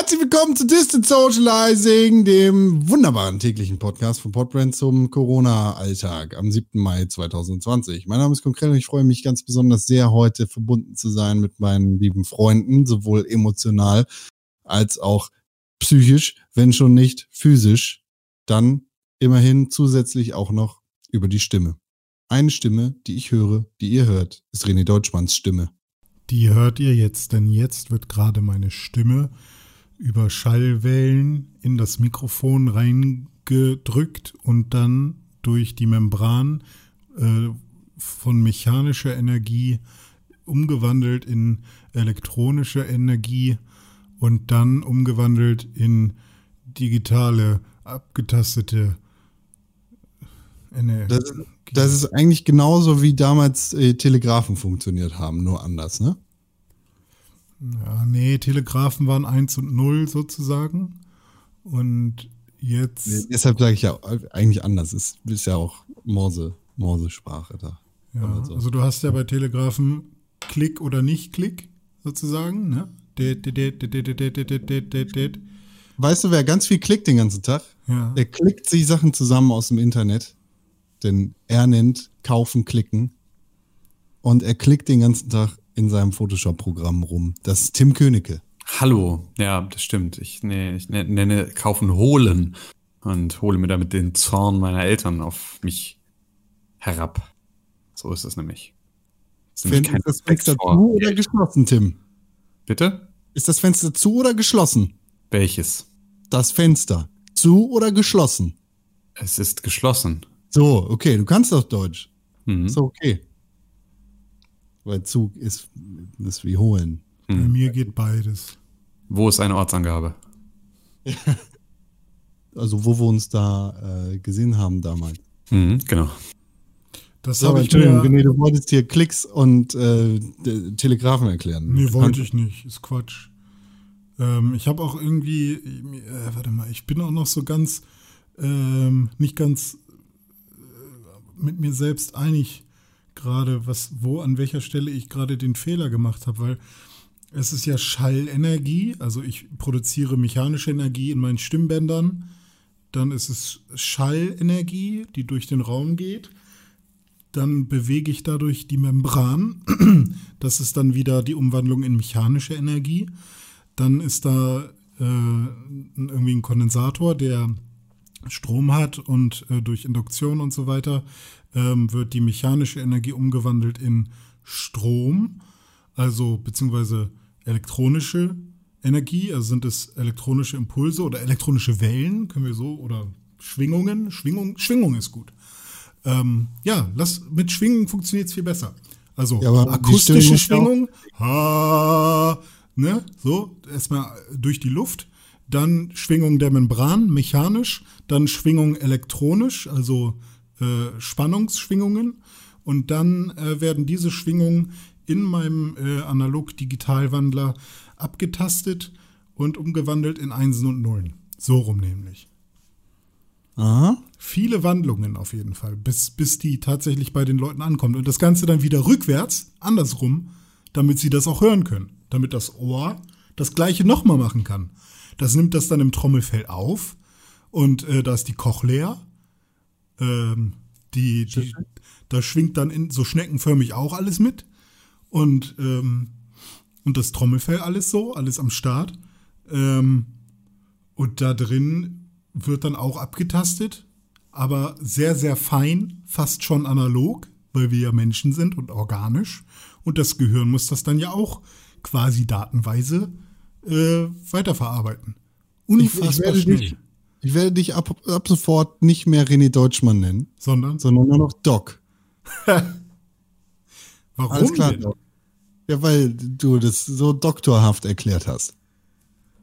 Herzlich willkommen zu Distant Socializing, dem wunderbaren täglichen Podcast von Podbrand zum Corona-Alltag am 7. Mai 2020. Mein Name ist Konkret und ich freue mich ganz besonders sehr, heute verbunden zu sein mit meinen lieben Freunden, sowohl emotional als auch psychisch, wenn schon nicht physisch, dann immerhin zusätzlich auch noch über die Stimme. Eine Stimme, die ich höre, die ihr hört, ist René Deutschmanns Stimme. Die hört ihr jetzt, denn jetzt wird gerade meine Stimme über Schallwellen in das Mikrofon reingedrückt und dann durch die Membran äh, von mechanischer Energie umgewandelt in elektronische Energie und dann umgewandelt in digitale, abgetastete Energie. Das, das ist eigentlich genauso wie damals äh, Telegrafen funktioniert haben, nur anders, ne? Ja, nee, Telegrafen waren 1 und 0 sozusagen. Und jetzt. Nee, deshalb sage ich ja eigentlich anders. Es ist ja auch Morse, Morse-Sprache da. Ja, so. also du hast ja bei Telegrafen Klick oder nicht Klick sozusagen, ne? Weißt du, wer ganz viel klickt den ganzen Tag? Ja. Er klickt sich Sachen zusammen aus dem Internet. Denn er nennt kaufen, klicken. Und er klickt den ganzen Tag in seinem Photoshop-Programm rum. Das ist Tim Königke. Hallo, ja, das stimmt. Ich, nee, ich ne-, nenne kaufen holen und hole mir damit den Zorn meiner Eltern auf mich herab. So ist es nämlich. Ist, nämlich ist das Fenster zu oder geschlossen, Tim? Bitte? Ist das Fenster zu oder geschlossen? Welches? Das Fenster. Zu oder geschlossen? Es ist geschlossen. So, okay, du kannst doch Deutsch. Mhm. So, okay. Weil Zug ist, ist wie holen. Bei mhm. mir geht beides. Wo ist eine Ortsangabe? also, wo wir uns da äh, gesehen haben damals. Mhm, genau. Das so, habe ich Entschuldigung, René, du wolltest hier Klicks und äh, Telegrafen erklären. Nee, wollte ich nicht. Ist Quatsch. Ähm, ich habe auch irgendwie, äh, warte mal, ich bin auch noch so ganz, ähm, nicht ganz äh, mit mir selbst einig, gerade, was, wo, an welcher Stelle ich gerade den Fehler gemacht habe, weil es ist ja Schallenergie, also ich produziere mechanische Energie in meinen Stimmbändern, dann ist es Schallenergie, die durch den Raum geht, dann bewege ich dadurch die Membran, das ist dann wieder die Umwandlung in mechanische Energie, dann ist da äh, irgendwie ein Kondensator, der Strom hat und äh, durch Induktion und so weiter ähm, wird die mechanische Energie umgewandelt in Strom, also beziehungsweise elektronische Energie, also sind es elektronische Impulse oder elektronische Wellen, können wir so, oder Schwingungen, Schwingung, Schwingung ist gut. Ähm, ja, lass, mit Schwingung funktioniert es viel besser. Also ja, akustische Schwingung, ha, ne, so, erstmal durch die Luft, dann Schwingung der Membran, mechanisch, dann Schwingung elektronisch, also äh, Spannungsschwingungen und dann äh, werden diese Schwingungen in meinem äh, Analog-Digital-Wandler abgetastet und umgewandelt in Einsen und Nullen. So rum nämlich. Aha. Viele Wandlungen auf jeden Fall, bis, bis die tatsächlich bei den Leuten ankommt. Und das Ganze dann wieder rückwärts, andersrum, damit sie das auch hören können. Damit das Ohr das gleiche nochmal machen kann. Das nimmt das dann im Trommelfell auf und äh, da ist die Cochlea ähm, die, die, da schwingt dann in, so schneckenförmig auch alles mit. Und, ähm, und das Trommelfell alles so, alles am Start. Ähm, und da drin wird dann auch abgetastet, aber sehr, sehr fein, fast schon analog, weil wir ja Menschen sind und organisch. Und das Gehirn muss das dann ja auch quasi datenweise äh, weiterverarbeiten. Unfassbar ich, ich schnell. Dich, ich werde dich ab, ab sofort nicht mehr René Deutschmann nennen. Sondern? Sondern nur noch Doc. Warum Alles klar, denn? Doc. Ja, weil du das so doktorhaft erklärt hast.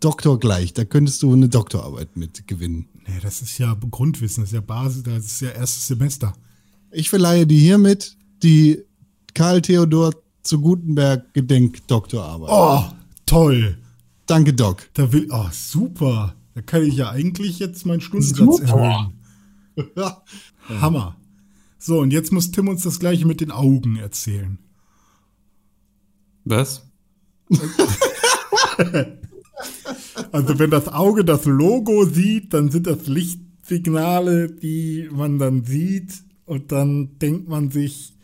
Doktor gleich, da könntest du eine Doktorarbeit mit gewinnen. Nee, das ist ja Grundwissen, das ist ja Basis, das ist ja erstes Semester. Ich verleihe dir hiermit die Karl Theodor zu Gutenberg Gedenk-Doktorarbeit. Oh, toll. Danke, Doc. Da will, oh, super. Da kann ich ja eigentlich jetzt meinen Stundensatz erhöhen. Hammer. So, und jetzt muss Tim uns das gleiche mit den Augen erzählen. Was? Also wenn das Auge das Logo sieht, dann sind das Lichtsignale, die man dann sieht und dann denkt man sich,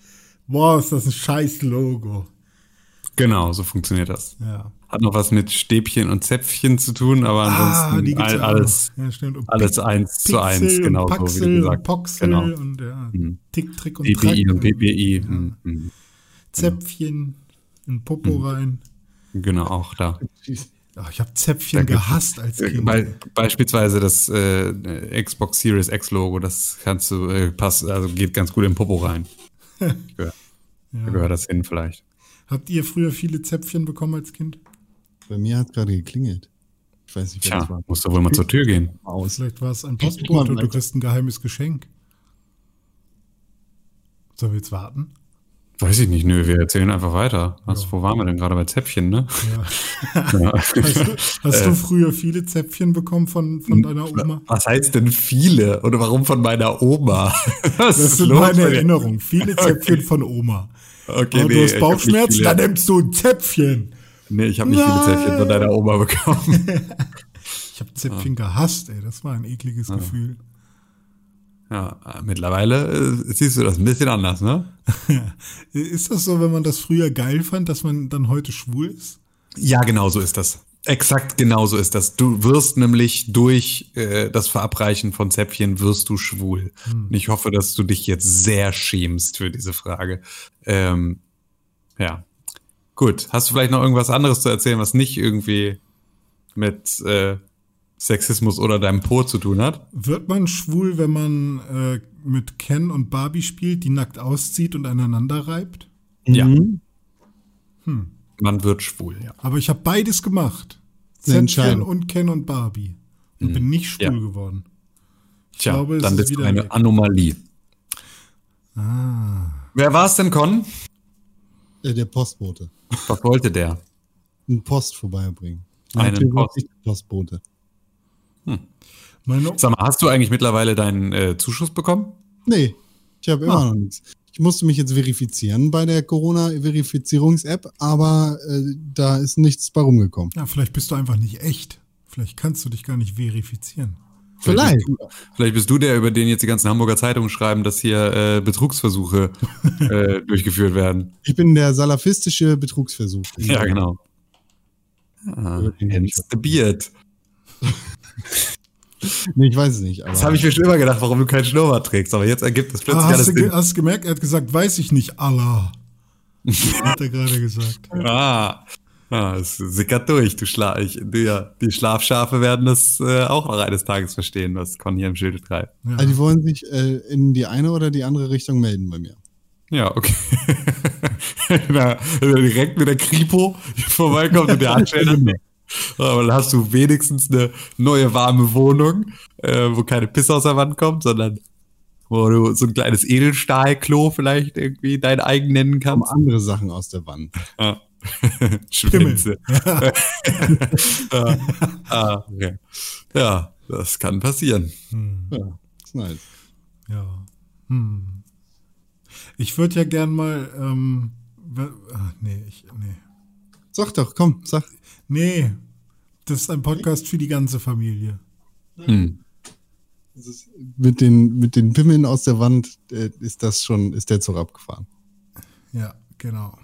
boah, ist das ein scheiß Logo. Genau, so funktioniert das. Ja. Hat noch was mit Stäbchen und Zäpfchen zu tun, aber ansonsten gibt's all, ja alles. Ja, alles eins zu Pixel eins, und genau so, wie du und gesagt Poxel Genau. und ja, Mhm. Tick, Trick und PPI Track. und PPI. mhm, mhm. Zäpfchen in Popo rein. Genau, auch da. Ach, ich habe Zäpfchen Da gehasst als Äh, Kind. Be beispielsweise das äh, Xbox Series X Logo, das kannst du, äh, passt, also geht ganz gut in Popo rein. Gehört, Da gehört das hin vielleicht. Habt ihr früher viele Zäpfchen bekommen als Kind? Bei mir hat gerade geklingelt. Ich weiß nicht, wer das Tja, war. musst du wohl mal zur Tür gehen. Aus. Vielleicht war es ein Das Postbote und du kriegst ein geheimes Geschenk. Sollen wir jetzt warten? Weiß ich nicht, nö, wir erzählen einfach weiter. Was, Ja. Wo waren wir denn gerade bei Zäpfchen, ne? Ja. Ja. Hast, du, hast du früher viele Zäpfchen bekommen von, von deiner Oma? Was heißt denn viele? Oder warum von meiner Oma? Was Das ist sind los meine? Erinnerungen. Viele Zäpfchen von Oma. Okay, Und nee, du hast Bauchschmerzen, dann nimmst du ein Zäpfchen. Nee, ich habe nicht Nein. viele Zäpfchen von deiner Oma bekommen. Ich habe Zäpfchen gehasst, ey. Das war ein ekliges Gefühl. Ja, mittlerweile äh, siehst du das ein bisschen anders, ne? Ist das so, wenn man das früher geil fand, dass man dann heute schwul ist? Ja, genau so ist das. Exakt genau so ist das. Du wirst nämlich durch äh, das Verabreichen von Zäpfchen wirst du schwul. Und ich hoffe, dass du dich jetzt sehr schämst für diese Frage. Ähm, ja. Gut. Hast du vielleicht noch irgendwas anderes zu erzählen, was nicht irgendwie mit äh, Sexismus oder deinem Po zu tun hat? Wird man schwul, wenn man äh, mit Ken und Barbie spielt, die nackt auszieht und aneinander reibt? Ja. Mhm. Man wird schwul, ja. Aber ich habe beides gemacht. Entscheidung. und Ken und Barbie. Und bin nicht schwul Ja. geworden. Ich Tja, glaube, es dann ist bist du wieder eine weg. Anomalie. Ah. Wer war es denn, Con? Äh, der Postbote. Was wollte der? Eine Post vorbeibringen. Einen Natürlich Post. Postbote. Meine, Sag mal, hast du eigentlich mittlerweile deinen äh, Zuschuss bekommen? Nee, ich habe immer Ah. noch nichts. Ich musste mich jetzt verifizieren bei der Corona-Verifizierungs-App, aber äh, da ist nichts bei rumgekommen. ja, vielleicht bist du einfach nicht echt. Vielleicht kannst du dich gar nicht verifizieren. Vielleicht. bist, du, vielleicht bist du der, über den jetzt die ganzen Hamburger Zeitungen schreiben, dass hier äh, Betrugsversuche äh, durchgeführt werden. Ich bin der salafistische Betrugsversuch. Ja, genau. Ah, hence the beard. Nee, ich weiß es nicht. Aber Das habe ich mir schon immer gedacht, warum du keinen Schnurrbart trägst, aber jetzt ergibt es plötzlich Ah, alles hast, du ge Sinn. hast du gemerkt, er hat gesagt, weiß ich nicht, Allah. hat er gerade gesagt. Ah, ah, es sickert durch. Du Schla ich, du, ja, die Schlafschafe werden das äh, auch noch eines Tages verstehen, was Con hier im Schilde treibt. Ja. also die wollen sich äh, in die eine oder die andere Richtung melden bei mir. Ja, okay. Na, wenn er direkt mit der Kripo vorbeikommt und dir anstellt, aber dann hast du wenigstens eine neue warme Wohnung, äh, wo keine Pisse aus der Wand kommt, sondern wo du so ein kleines Edelstahlklo vielleicht irgendwie dein eigen nennen kannst. andere Sachen aus der Wand. Ja. Schwänze. ah, ah, okay. Ja, das kann passieren. Ja, ist nice. Ja. Hm. Ich würde ja gern mal, ähm, ah, nee, ich, nee. Sag doch, komm, sag. Nee, das ist ein Podcast für die ganze Familie. Hm. Mit den, mit den Pimmeln aus der Wand äh, ist das schon, ist der Zug abgefahren. Ja, genau.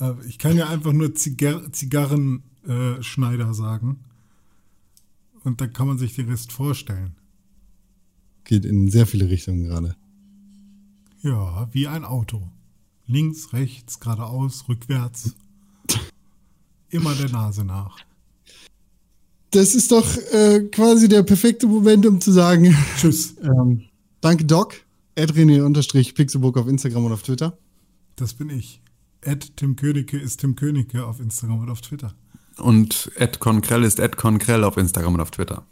Äh, ich kann ja einfach nur Zigar Zigarrenschneider äh, Schneider sagen. Und dann kann man sich den Rest vorstellen. Geht in sehr viele Richtungen gerade. Ja, wie ein Auto. Links, rechts, geradeaus, rückwärts. Immer der Nase nach. Das ist doch äh, quasi der perfekte Moment, um zu sagen, Tschüss. ähm, danke Doc, adrene-pixelbook auf Instagram und auf Twitter. Das bin ich. Ed Tim Königke ist Tim Königke auf Instagram und auf Twitter. Und Ed Conkrell ist Ed Conkrell auf Instagram und auf Twitter.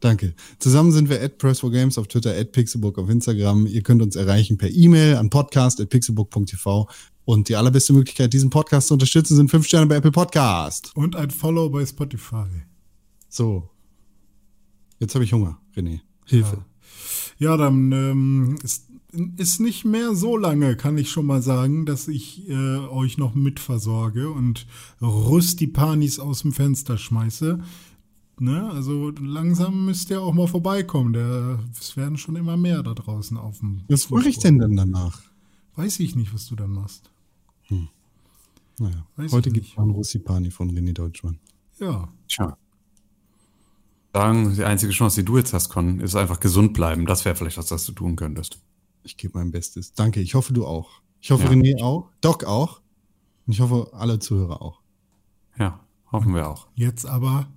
Danke. Zusammen sind wir at Press4Games auf Twitter, at Pixelbook auf Instagram. Ihr könnt uns erreichen per E-Mail an podcast.pixelbook.tv. Und die allerbeste Möglichkeit, diesen Podcast zu unterstützen, sind fünf Sterne bei Apple Podcast. Und ein Follow bei Spotify. So. Jetzt habe ich Hunger, René. Hilfe. Ja, dann ähm, ist, ist nicht mehr so lange, kann ich schon mal sagen, dass ich äh, euch noch mitversorge und Rustipanis aus dem Fenster schmeiße. ne, also langsam müsst ihr auch mal vorbeikommen. Der, es werden schon immer mehr da draußen auf dem. Was mache ich denn dann danach? Weiß ich nicht, was du dann machst. Naja, Weiß heute ich gibt es einen Russipani von René Deutschmann. Ja. Tja. Sagen, die einzige Chance, die du jetzt hast, Con, ist einfach gesund bleiben. Das wäre vielleicht was, was du tun könntest. Ich gebe mein Bestes. Danke, ich hoffe, du auch. Ich hoffe, Ja. René auch. Doc auch. Und ich hoffe, alle Zuhörer auch. Ja, hoffen wir auch. Jetzt aber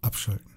abschalten.